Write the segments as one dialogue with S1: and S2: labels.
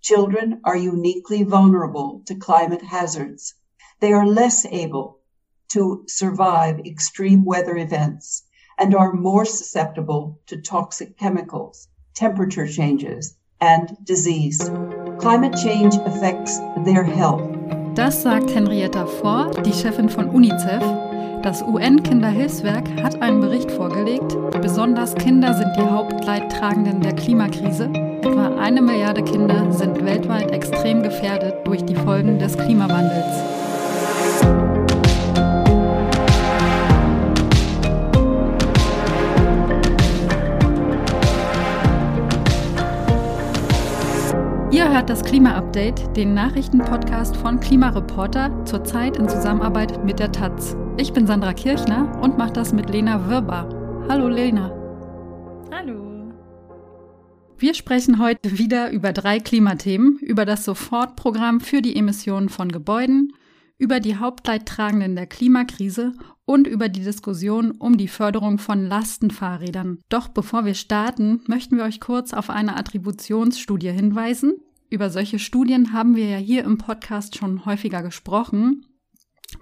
S1: children are uniquely vulnerable to climate hazards. They are less able to survive extreme weather events and are more susceptible to toxic chemicals, temperature changes, and disease. Climate change affects their health.
S2: Das sagt Henrietta Ford, die Chefin von UNICEF. Das UN-Kinderhilfswerk hat einen Bericht vorgelegt. Besonders Kinder sind die Hauptleidtragenden der Klimakrise. Etwa eine Milliarde Kinder sind weltweit extrem gefährdet durch die Folgen des Klimawandels. Ihr hört das Klima-Update, den Nachrichtenpodcast von Klimareporter, zurzeit in Zusammenarbeit mit der Taz. Ich bin Sandra Kirchner und mache das mit Lena Wirber. Hallo Lena.
S3: Hallo.
S2: Wir sprechen heute wieder über drei Klimathemen, über das Sofortprogramm für die Emissionen von Gebäuden, über die Hauptleidtragenden der Klimakrise und über die Diskussion um die Förderung von Lastenfahrrädern. Doch bevor wir starten, möchten wir euch kurz auf eine Attributionsstudie hinweisen, über solche Studien haben wir ja hier im Podcast schon häufiger gesprochen.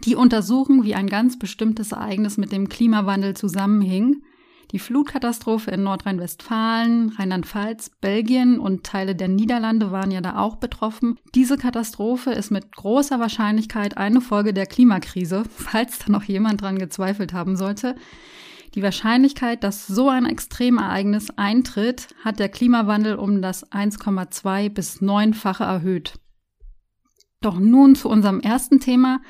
S2: Die untersuchen, wie ein ganz bestimmtes Ereignis mit dem Klimawandel zusammenhing. Die Flutkatastrophe in Nordrhein-Westfalen, Rheinland-Pfalz, Belgien und Teile der Niederlande waren ja da auch betroffen. Diese Katastrophe ist mit großer Wahrscheinlichkeit eine Folge der Klimakrise, falls da noch jemand dran gezweifelt haben sollte. Die Wahrscheinlichkeit, dass so ein Extremereignis eintritt, hat der Klimawandel um das 1,2 bis 9-fache erhöht. Doch nun zu unserem ersten Thema,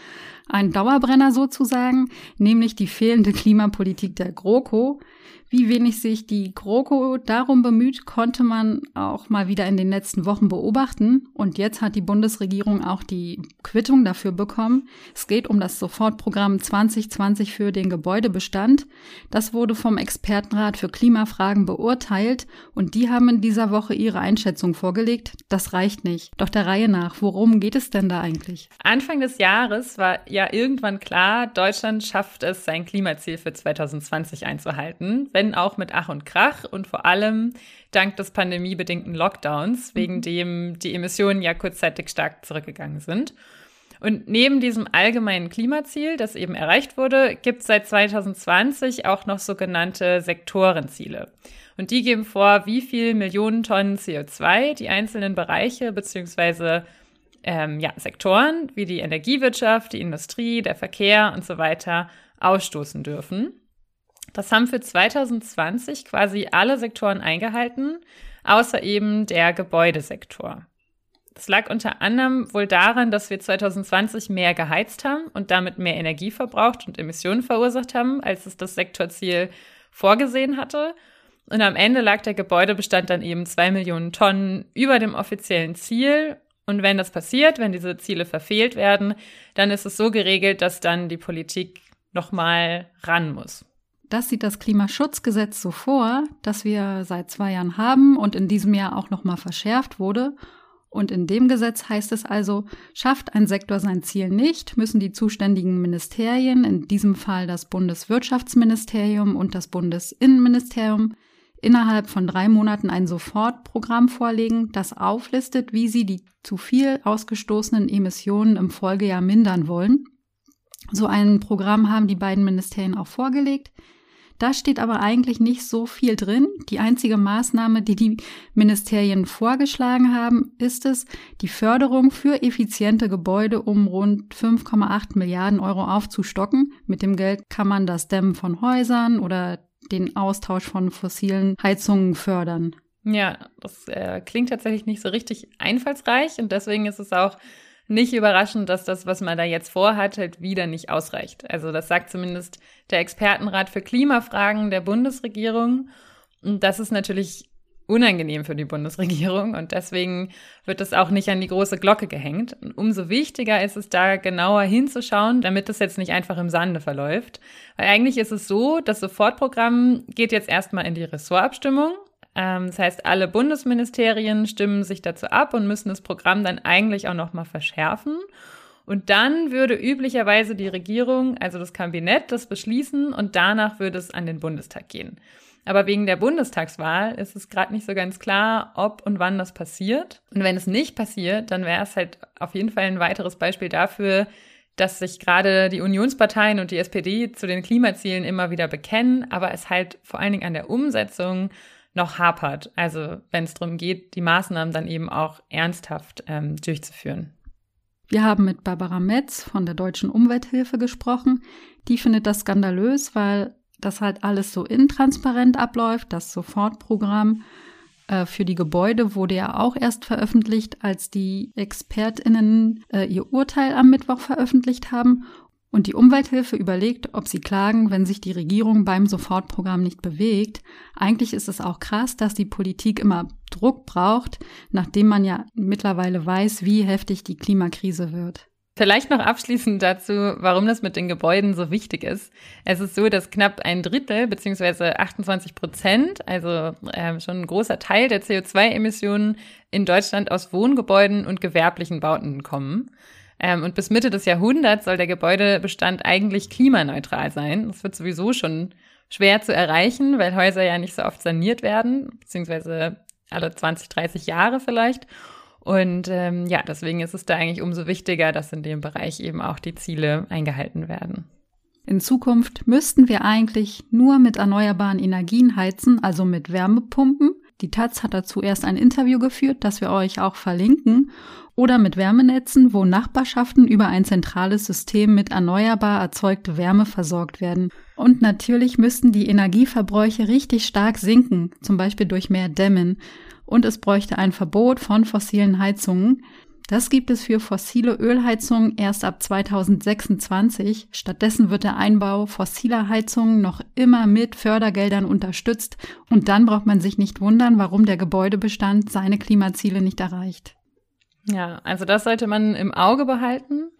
S2: ein Dauerbrenner sozusagen, nämlich die fehlende Klimapolitik der GroKo. Wie wenig sich die GroKo darum bemüht, konnte man auch mal wieder in den letzten Wochen beobachten. Und jetzt hat die Bundesregierung auch die Quittung dafür bekommen. Es geht um das Sofortprogramm 2020 für den Gebäudebestand. Das wurde vom Expertenrat für Klimafragen beurteilt und die haben in dieser Woche ihre Einschätzung vorgelegt. Das reicht nicht. Doch der Reihe nach, worum geht es denn da eigentlich?
S3: Anfang des Jahres war ja irgendwann klar, Deutschland schafft es, sein Klimaziel für 2020 einzuhalten wenn auch mit Ach und Krach und vor allem dank des pandemiebedingten Lockdowns, wegen mhm. dem die Emissionen ja kurzzeitig stark zurückgegangen sind. Und neben diesem allgemeinen Klimaziel, das eben erreicht wurde, gibt es seit 2020 auch noch sogenannte Sektorenziele. Und die geben vor, wie viel Millionen Tonnen CO2 die einzelnen Bereiche bzw. Ähm, ja, Sektoren wie die Energiewirtschaft, die Industrie, der Verkehr und so weiter ausstoßen dürfen. Das haben für 2020 quasi alle Sektoren eingehalten, außer eben der Gebäudesektor. Das lag unter anderem wohl daran, dass wir 2020 mehr geheizt haben und damit mehr Energie verbraucht und Emissionen verursacht haben, als es das Sektorziel vorgesehen hatte. Und am Ende lag der Gebäudebestand dann eben zwei Millionen Tonnen über dem offiziellen Ziel. Und wenn das passiert, wenn diese Ziele verfehlt werden, dann ist es so geregelt, dass dann die Politik nochmal ran muss.
S2: Das sieht das Klimaschutzgesetz so vor, das wir seit zwei Jahren haben und in diesem Jahr auch nochmal verschärft wurde. Und in dem Gesetz heißt es also, schafft ein Sektor sein Ziel nicht, müssen die zuständigen Ministerien, in diesem Fall das Bundeswirtschaftsministerium und das Bundesinnenministerium, innerhalb von drei Monaten ein Sofortprogramm vorlegen, das auflistet, wie sie die zu viel ausgestoßenen Emissionen im Folgejahr mindern wollen. So ein Programm haben die beiden Ministerien auch vorgelegt. Da steht aber eigentlich nicht so viel drin. Die einzige Maßnahme, die die Ministerien vorgeschlagen haben, ist es, die Förderung für effiziente Gebäude um rund 5,8 Milliarden Euro aufzustocken. Mit dem Geld kann man das Dämmen von Häusern oder den Austausch von fossilen Heizungen fördern.
S3: Ja, das äh, klingt tatsächlich nicht so richtig einfallsreich und deswegen ist es auch nicht überraschend, dass das, was man da jetzt vorhat, halt wieder nicht ausreicht. Also das sagt zumindest der Expertenrat für Klimafragen der Bundesregierung. Und das ist natürlich unangenehm für die Bundesregierung und deswegen wird es auch nicht an die große Glocke gehängt. Und umso wichtiger ist es da genauer hinzuschauen, damit es jetzt nicht einfach im Sande verläuft. Weil eigentlich ist es so, das Sofortprogramm geht jetzt erstmal in die Ressortabstimmung das heißt, alle Bundesministerien stimmen sich dazu ab und müssen das Programm dann eigentlich auch nochmal verschärfen. Und dann würde üblicherweise die Regierung, also das Kabinett, das beschließen und danach würde es an den Bundestag gehen. Aber wegen der Bundestagswahl ist es gerade nicht so ganz klar, ob und wann das passiert. Und wenn es nicht passiert, dann wäre es halt auf jeden Fall ein weiteres Beispiel dafür, dass sich gerade die Unionsparteien und die SPD zu den Klimazielen immer wieder bekennen, aber es halt vor allen Dingen an der Umsetzung noch hapert. Also wenn es darum geht, die Maßnahmen dann eben auch ernsthaft ähm, durchzuführen.
S2: Wir haben mit Barbara Metz von der Deutschen Umwelthilfe gesprochen. Die findet das skandalös, weil das halt alles so intransparent abläuft. Das Sofortprogramm äh, für die Gebäude wurde ja auch erst veröffentlicht, als die ExpertInnen äh, ihr Urteil am Mittwoch veröffentlicht haben. Und die Umwelthilfe überlegt, ob sie klagen, wenn sich die Regierung beim Sofortprogramm nicht bewegt. Eigentlich ist es auch krass, dass die Politik immer Druck braucht, nachdem man ja mittlerweile weiß, wie heftig die Klimakrise wird.
S3: Vielleicht noch abschließend dazu, warum das mit den Gebäuden so wichtig ist. Es ist so, dass knapp ein Drittel beziehungsweise 28 Prozent, also äh, schon ein großer Teil der CO2-Emissionen in Deutschland aus Wohngebäuden und gewerblichen Bauten kommen. Ähm, und bis Mitte des Jahrhunderts soll der Gebäudebestand eigentlich klimaneutral sein. Das wird sowieso schon schwer zu erreichen, weil Häuser ja nicht so oft saniert werden, beziehungsweise alle 20, 30 Jahre vielleicht. Und ähm, ja, deswegen ist es da eigentlich umso wichtiger, dass in dem Bereich eben auch die Ziele eingehalten werden.
S2: In Zukunft müssten wir eigentlich nur mit erneuerbaren Energien heizen, also mit Wärmepumpen. Die Taz hat dazu erst ein Interview geführt, das wir euch auch verlinken oder mit Wärmenetzen, wo Nachbarschaften über ein zentrales System mit erneuerbar erzeugte Wärme versorgt werden. Und natürlich müssten die Energieverbräuche richtig stark sinken, zum Beispiel durch mehr Dämmen. Und es bräuchte ein Verbot von fossilen Heizungen. Das gibt es für fossile Ölheizungen erst ab 2026. Stattdessen wird der Einbau fossiler Heizungen noch immer mit Fördergeldern unterstützt. Und dann braucht man sich nicht wundern, warum der Gebäudebestand seine Klimaziele nicht erreicht.
S3: Ja, also das sollte man im Auge behalten.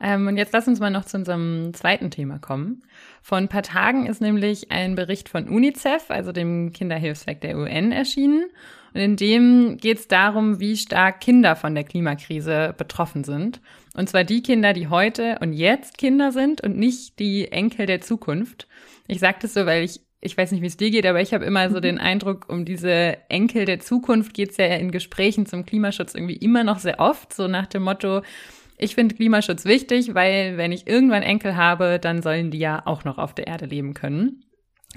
S3: Ähm, und jetzt lass uns mal noch zu unserem zweiten Thema kommen. Vor ein paar Tagen ist nämlich ein Bericht von UNICEF, also dem Kinderhilfswerk der UN, erschienen. Und in dem geht es darum, wie stark Kinder von der Klimakrise betroffen sind. Und zwar die Kinder, die heute und jetzt Kinder sind und nicht die Enkel der Zukunft. Ich sage das so, weil ich ich weiß nicht, wie es dir geht, aber ich habe immer so mhm. den Eindruck, um diese Enkel der Zukunft geht es ja in Gesprächen zum Klimaschutz irgendwie immer noch sehr oft, so nach dem Motto, ich finde Klimaschutz wichtig, weil wenn ich irgendwann Enkel habe, dann sollen die ja auch noch auf der Erde leben können.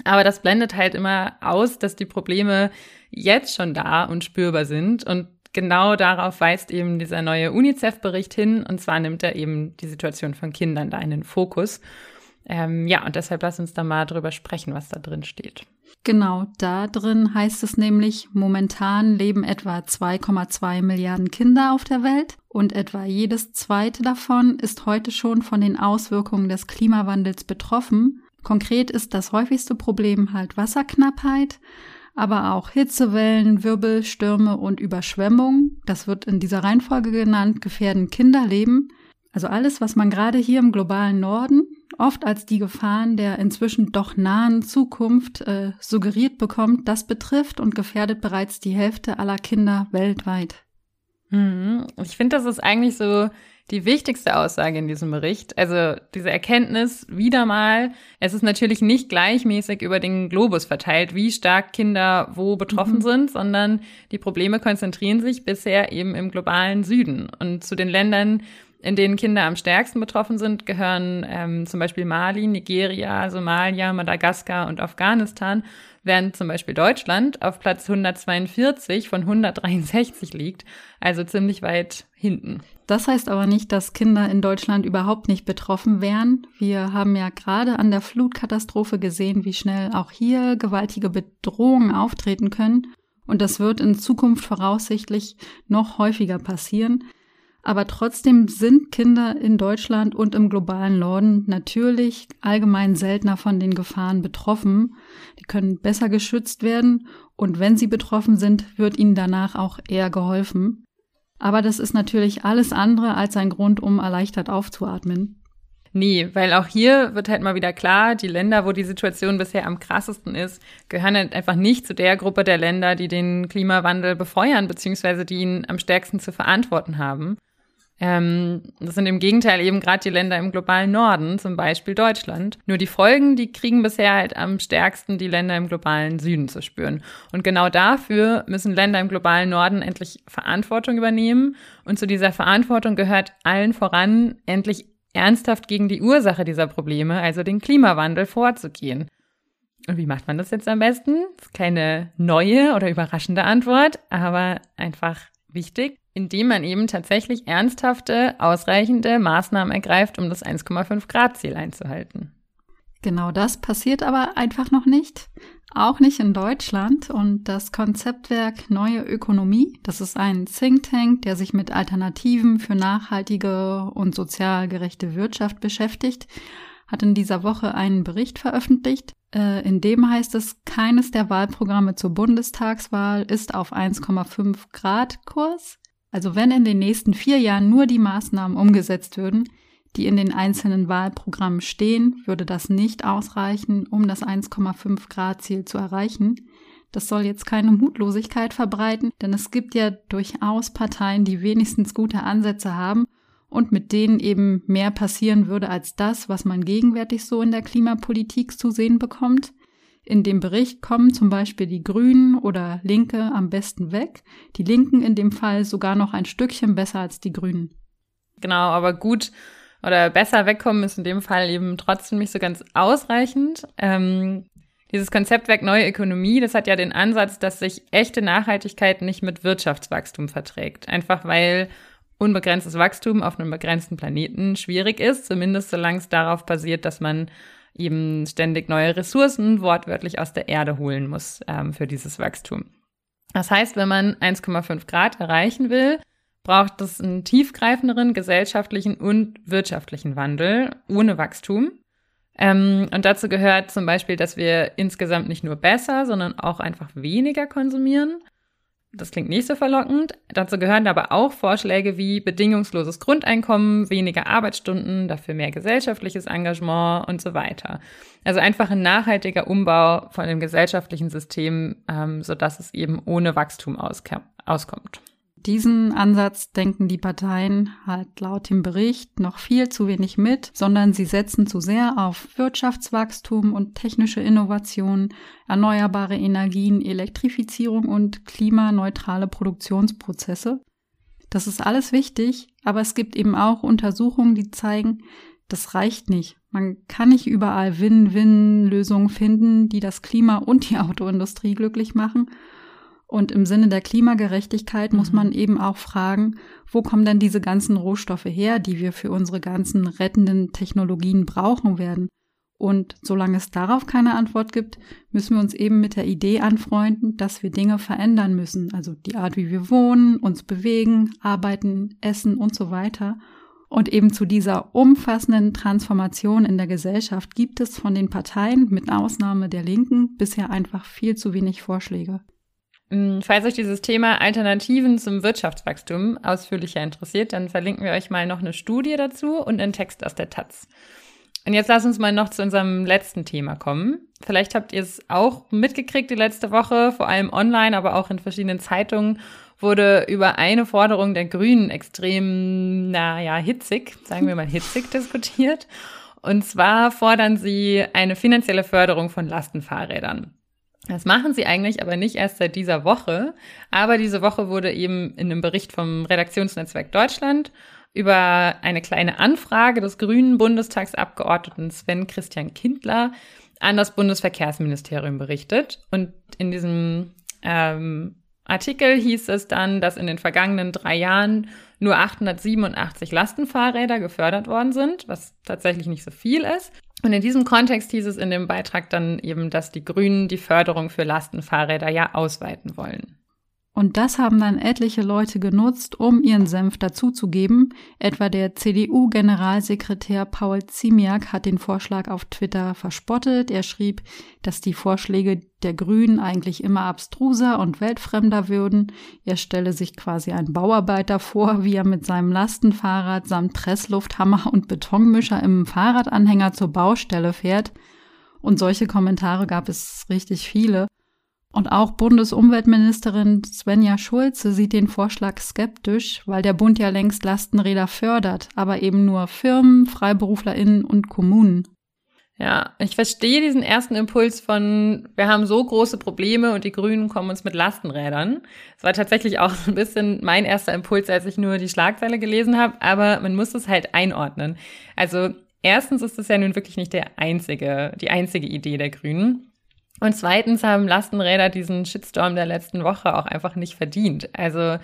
S3: Aber das blendet halt immer aus, dass die Probleme jetzt schon da und spürbar sind. Und genau darauf weist eben dieser neue UNICEF-Bericht hin. Und zwar nimmt er eben die Situation von Kindern da in den Fokus. Ähm, ja, und deshalb lass uns da mal drüber sprechen, was da drin steht.
S2: Genau, da drin heißt es nämlich, momentan leben etwa 2,2 Milliarden Kinder auf der Welt und etwa jedes zweite davon ist heute schon von den Auswirkungen des Klimawandels betroffen. Konkret ist das häufigste Problem halt Wasserknappheit, aber auch Hitzewellen, Wirbelstürme und Überschwemmungen, das wird in dieser Reihenfolge genannt, gefährden Kinderleben. Also alles, was man gerade hier im globalen Norden oft als die Gefahren der inzwischen doch nahen Zukunft äh, suggeriert bekommt, das betrifft und gefährdet bereits die Hälfte aller Kinder weltweit.
S3: Mhm. Ich finde, das ist eigentlich so die wichtigste Aussage in diesem Bericht. Also diese Erkenntnis wieder mal, es ist natürlich nicht gleichmäßig über den Globus verteilt, wie stark Kinder wo betroffen mhm. sind, sondern die Probleme konzentrieren sich bisher eben im globalen Süden. Und zu den Ländern, in denen Kinder am stärksten betroffen sind, gehören ähm, zum Beispiel Mali, Nigeria, Somalia, Madagaskar und Afghanistan, während zum Beispiel Deutschland auf Platz 142 von 163 liegt, also ziemlich weit hinten.
S2: Das heißt aber nicht, dass Kinder in Deutschland überhaupt nicht betroffen wären. Wir haben ja gerade an der Flutkatastrophe gesehen, wie schnell auch hier gewaltige Bedrohungen auftreten können. Und das wird in Zukunft voraussichtlich noch häufiger passieren. Aber trotzdem sind Kinder in Deutschland und im globalen Norden natürlich allgemein seltener von den Gefahren betroffen. Die können besser geschützt werden und wenn sie betroffen sind, wird ihnen danach auch eher geholfen. Aber das ist natürlich alles andere als ein Grund, um erleichtert aufzuatmen.
S3: Nee, weil auch hier wird halt mal wieder klar, die Länder, wo die Situation bisher am krassesten ist, gehören halt einfach nicht zu der Gruppe der Länder, die den Klimawandel befeuern, beziehungsweise die ihn am stärksten zu verantworten haben. Ähm, das sind im Gegenteil eben gerade die Länder im globalen Norden, zum Beispiel Deutschland. Nur die Folgen, die kriegen bisher halt am stärksten die Länder im globalen Süden zu spüren. Und genau dafür müssen Länder im globalen Norden endlich Verantwortung übernehmen. Und zu dieser Verantwortung gehört allen voran, endlich ernsthaft gegen die Ursache dieser Probleme, also den Klimawandel, vorzugehen. Und wie macht man das jetzt am besten? Das ist keine neue oder überraschende Antwort, aber einfach wichtig indem man eben tatsächlich ernsthafte, ausreichende Maßnahmen ergreift, um das 1,5 Grad Ziel einzuhalten.
S2: Genau das passiert aber einfach noch nicht. Auch nicht in Deutschland. Und das Konzeptwerk Neue Ökonomie, das ist ein Think Tank, der sich mit Alternativen für nachhaltige und sozial gerechte Wirtschaft beschäftigt, hat in dieser Woche einen Bericht veröffentlicht. Äh, in dem heißt es, keines der Wahlprogramme zur Bundestagswahl ist auf 1,5 Grad Kurs. Also wenn in den nächsten vier Jahren nur die Maßnahmen umgesetzt würden, die in den einzelnen Wahlprogrammen stehen, würde das nicht ausreichen, um das 1,5 Grad Ziel zu erreichen. Das soll jetzt keine Mutlosigkeit verbreiten, denn es gibt ja durchaus Parteien, die wenigstens gute Ansätze haben und mit denen eben mehr passieren würde als das, was man gegenwärtig so in der Klimapolitik zu sehen bekommt. In dem Bericht kommen zum Beispiel die Grünen oder Linke am besten weg, die Linken in dem Fall sogar noch ein Stückchen besser als die Grünen.
S3: Genau, aber gut oder besser wegkommen ist in dem Fall eben trotzdem nicht so ganz ausreichend. Ähm, dieses Konzeptwerk Neue Ökonomie, das hat ja den Ansatz, dass sich echte Nachhaltigkeit nicht mit Wirtschaftswachstum verträgt. Einfach weil unbegrenztes Wachstum auf einem begrenzten Planeten schwierig ist, zumindest solange es darauf basiert, dass man eben ständig neue Ressourcen wortwörtlich aus der Erde holen muss ähm, für dieses Wachstum. Das heißt, wenn man 1,5 Grad erreichen will, braucht es einen tiefgreifenderen gesellschaftlichen und wirtschaftlichen Wandel ohne Wachstum. Ähm, und dazu gehört zum Beispiel, dass wir insgesamt nicht nur besser, sondern auch einfach weniger konsumieren das klingt nicht so verlockend. Dazu gehören aber auch Vorschläge wie bedingungsloses Grundeinkommen, weniger Arbeitsstunden, dafür mehr gesellschaftliches Engagement und so weiter. Also einfach ein nachhaltiger Umbau von dem gesellschaftlichen System, ähm, sodass es eben ohne Wachstum auskommt.
S2: Diesen Ansatz denken die Parteien halt laut dem Bericht noch viel zu wenig mit, sondern sie setzen zu sehr auf Wirtschaftswachstum und technische Innovation, erneuerbare Energien, Elektrifizierung und klimaneutrale Produktionsprozesse. Das ist alles wichtig, aber es gibt eben auch Untersuchungen, die zeigen, das reicht nicht. Man kann nicht überall Win-Win-Lösungen finden, die das Klima und die Autoindustrie glücklich machen. Und im Sinne der Klimagerechtigkeit muss mhm. man eben auch fragen, wo kommen denn diese ganzen Rohstoffe her, die wir für unsere ganzen rettenden Technologien brauchen werden? Und solange es darauf keine Antwort gibt, müssen wir uns eben mit der Idee anfreunden, dass wir Dinge verändern müssen, also die Art, wie wir wohnen, uns bewegen, arbeiten, essen und so weiter. Und eben zu dieser umfassenden Transformation in der Gesellschaft gibt es von den Parteien, mit Ausnahme der Linken, bisher einfach viel zu wenig Vorschläge.
S3: Mm, falls euch dieses Thema Alternativen zum Wirtschaftswachstum ausführlicher interessiert, dann verlinken wir euch mal noch eine Studie dazu und einen Text aus der Taz. Und jetzt lass uns mal noch zu unserem letzten Thema kommen. Vielleicht habt ihr es auch mitgekriegt die letzte Woche, vor allem online, aber auch in verschiedenen Zeitungen wurde über eine Forderung der Grünen extrem, naja, hitzig, sagen wir mal hitzig diskutiert. Und zwar fordern sie eine finanzielle Förderung von Lastenfahrrädern. Das machen sie eigentlich aber nicht erst seit dieser Woche. Aber diese Woche wurde eben in einem Bericht vom Redaktionsnetzwerk Deutschland über eine kleine Anfrage des grünen Bundestagsabgeordneten Sven Christian Kindler an das Bundesverkehrsministerium berichtet. Und in diesem ähm, Artikel hieß es dann, dass in den vergangenen drei Jahren nur 887 Lastenfahrräder gefördert worden sind, was tatsächlich nicht so viel ist. Und in diesem Kontext hieß es in dem Beitrag dann eben, dass die Grünen die Förderung für Lastenfahrräder ja ausweiten wollen.
S2: Und das haben dann etliche Leute genutzt, um ihren Senf dazuzugeben. Etwa der CDU-Generalsekretär Paul Ziemiak hat den Vorschlag auf Twitter verspottet. Er schrieb, dass die Vorschläge der Grünen eigentlich immer abstruser und weltfremder würden. Er stelle sich quasi einen Bauarbeiter vor, wie er mit seinem Lastenfahrrad samt Presslufthammer und Betonmischer im Fahrradanhänger zur Baustelle fährt. Und solche Kommentare gab es richtig viele. Und auch Bundesumweltministerin Svenja Schulze sieht den Vorschlag skeptisch, weil der Bund ja längst Lastenräder fördert, aber eben nur Firmen, FreiberuflerInnen und Kommunen.
S3: Ja, ich verstehe diesen ersten Impuls von, wir haben so große Probleme und die Grünen kommen uns mit Lastenrädern. Das war tatsächlich auch ein bisschen mein erster Impuls, als ich nur die Schlagzeile gelesen habe, aber man muss es halt einordnen. Also erstens ist es ja nun wirklich nicht der einzige, die einzige Idee der Grünen. Und zweitens haben Lastenräder diesen Shitstorm der letzten Woche auch einfach nicht verdient. Also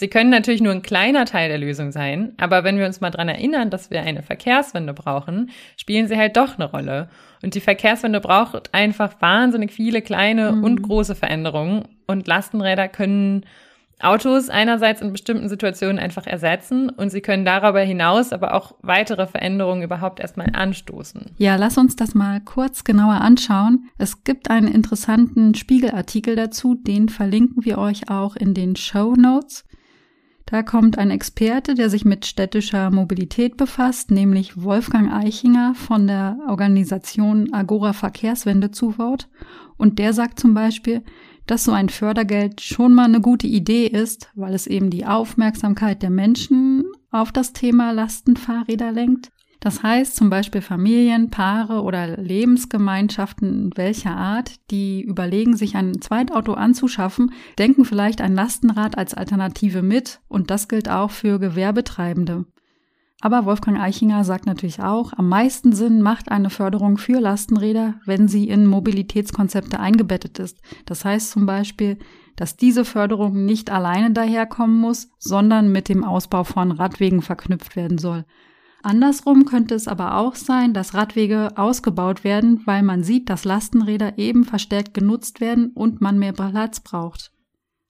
S3: Sie können natürlich nur ein kleiner Teil der Lösung sein, aber wenn wir uns mal dran erinnern, dass wir eine Verkehrswende brauchen, spielen sie halt doch eine Rolle. Und die Verkehrswende braucht einfach wahnsinnig viele kleine mhm. und große Veränderungen und Lastenräder können Autos einerseits in bestimmten Situationen einfach ersetzen und sie können darüber hinaus aber auch weitere Veränderungen überhaupt erstmal anstoßen.
S2: Ja, lass uns das mal kurz genauer anschauen. Es gibt einen interessanten Spiegelartikel dazu, den verlinken wir euch auch in den Show Notes. Da kommt ein Experte, der sich mit städtischer Mobilität befasst, nämlich Wolfgang Eichinger von der Organisation Agora Verkehrswende zu Wort. Und der sagt zum Beispiel, dass so ein Fördergeld schon mal eine gute Idee ist, weil es eben die Aufmerksamkeit der Menschen auf das Thema Lastenfahrräder lenkt das heißt zum Beispiel Familien, Paare oder Lebensgemeinschaften welcher Art, die überlegen, sich ein Zweitauto anzuschaffen, denken vielleicht ein Lastenrad als Alternative mit und das gilt auch für Gewerbetreibende. Aber Wolfgang Eichinger sagt natürlich auch, am meisten Sinn macht eine Förderung für Lastenräder, wenn sie in Mobilitätskonzepte eingebettet ist. Das heißt zum Beispiel, dass diese Förderung nicht alleine daherkommen muss, sondern mit dem Ausbau von Radwegen verknüpft werden soll. Andersrum könnte es aber auch sein, dass Radwege ausgebaut werden, weil man sieht, dass Lastenräder eben verstärkt genutzt werden und man mehr Platz braucht.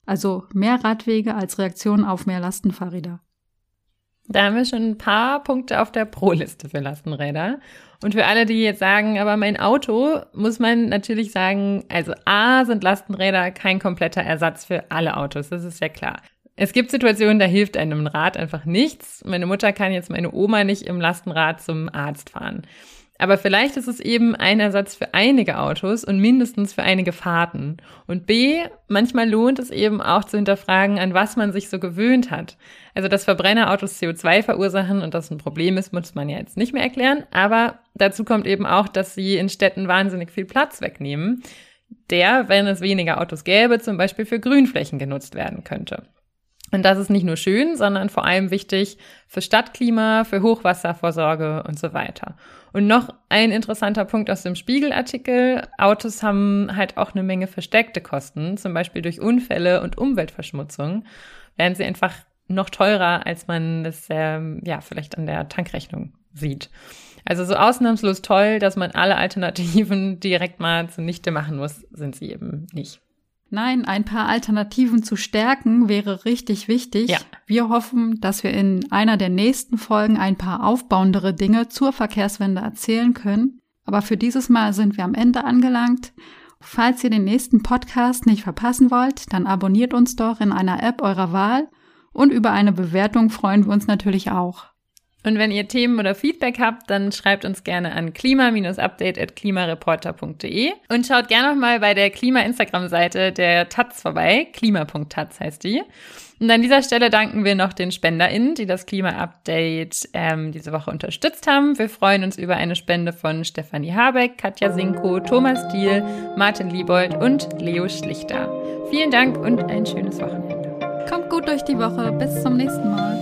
S2: Also mehr Radwege als Reaktion auf mehr Lastenfahrräder.
S3: Da haben wir schon ein paar Punkte auf der Pro-Liste für Lastenräder. Und für alle, die jetzt sagen, aber mein Auto, muss man natürlich sagen, also A sind Lastenräder kein kompletter Ersatz für alle Autos, das ist ja klar. Es gibt Situationen, da hilft einem ein Rad einfach nichts. Meine Mutter kann jetzt meine Oma nicht im Lastenrad zum Arzt fahren. Aber vielleicht ist es eben ein Ersatz für einige Autos und mindestens für einige Fahrten. Und B, manchmal lohnt es eben auch zu hinterfragen, an was man sich so gewöhnt hat. Also, dass Verbrennerautos CO2 verursachen und das ein Problem ist, muss man ja jetzt nicht mehr erklären. Aber dazu kommt eben auch, dass sie in Städten wahnsinnig viel Platz wegnehmen, der, wenn es weniger Autos gäbe, zum Beispiel für Grünflächen genutzt werden könnte. Und das ist nicht nur schön, sondern vor allem wichtig für Stadtklima, für Hochwasservorsorge und so weiter. Und noch ein interessanter Punkt aus dem Spiegelartikel. Autos haben halt auch eine Menge versteckte Kosten, zum Beispiel durch Unfälle und Umweltverschmutzung, werden sie einfach noch teurer, als man das ähm, ja vielleicht an der Tankrechnung sieht. Also so ausnahmslos toll, dass man alle Alternativen direkt mal zunichte machen muss, sind sie eben nicht.
S2: Nein, ein paar Alternativen zu stärken wäre richtig wichtig. Ja. Wir hoffen, dass wir in einer der nächsten Folgen ein paar aufbauendere Dinge zur Verkehrswende erzählen können. Aber für dieses Mal sind wir am Ende angelangt. Falls ihr den nächsten Podcast nicht verpassen wollt, dann abonniert uns doch in einer App eurer Wahl und über eine Bewertung freuen wir uns natürlich auch.
S3: Und wenn ihr Themen oder Feedback habt, dann schreibt uns gerne an klima-update.klimareporter.de und schaut gerne noch mal bei der Klima-Instagram-Seite der Taz vorbei. Klima.taz heißt die. Und an dieser Stelle danken wir noch den SpenderInnen, die das Klima-Update ähm, diese Woche unterstützt haben. Wir freuen uns über eine Spende von Stefanie Habeck, Katja Sinko, Thomas Diel, Martin Liebold und Leo Schlichter. Vielen Dank und ein schönes Wochenende.
S2: Kommt gut durch die Woche. Bis zum nächsten Mal.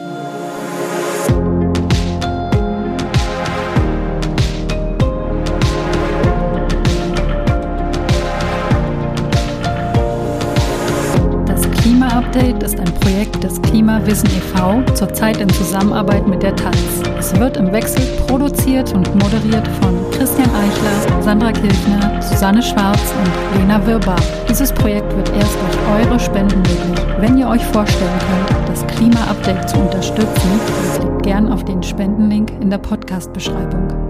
S2: Update ist ein Projekt des Klimawissen e.V., zurzeit in Zusammenarbeit mit der Taz. Es wird im Wechsel produziert und moderiert von Christian Eichler, Sandra Kirchner, Susanne Schwarz und Lena Wirbar. Dieses Projekt wird erst durch eure Spenden möglich. Wenn ihr euch vorstellen könnt, das Klima-Update zu unterstützen, klickt gern auf den Spendenlink in der Podcast-Beschreibung.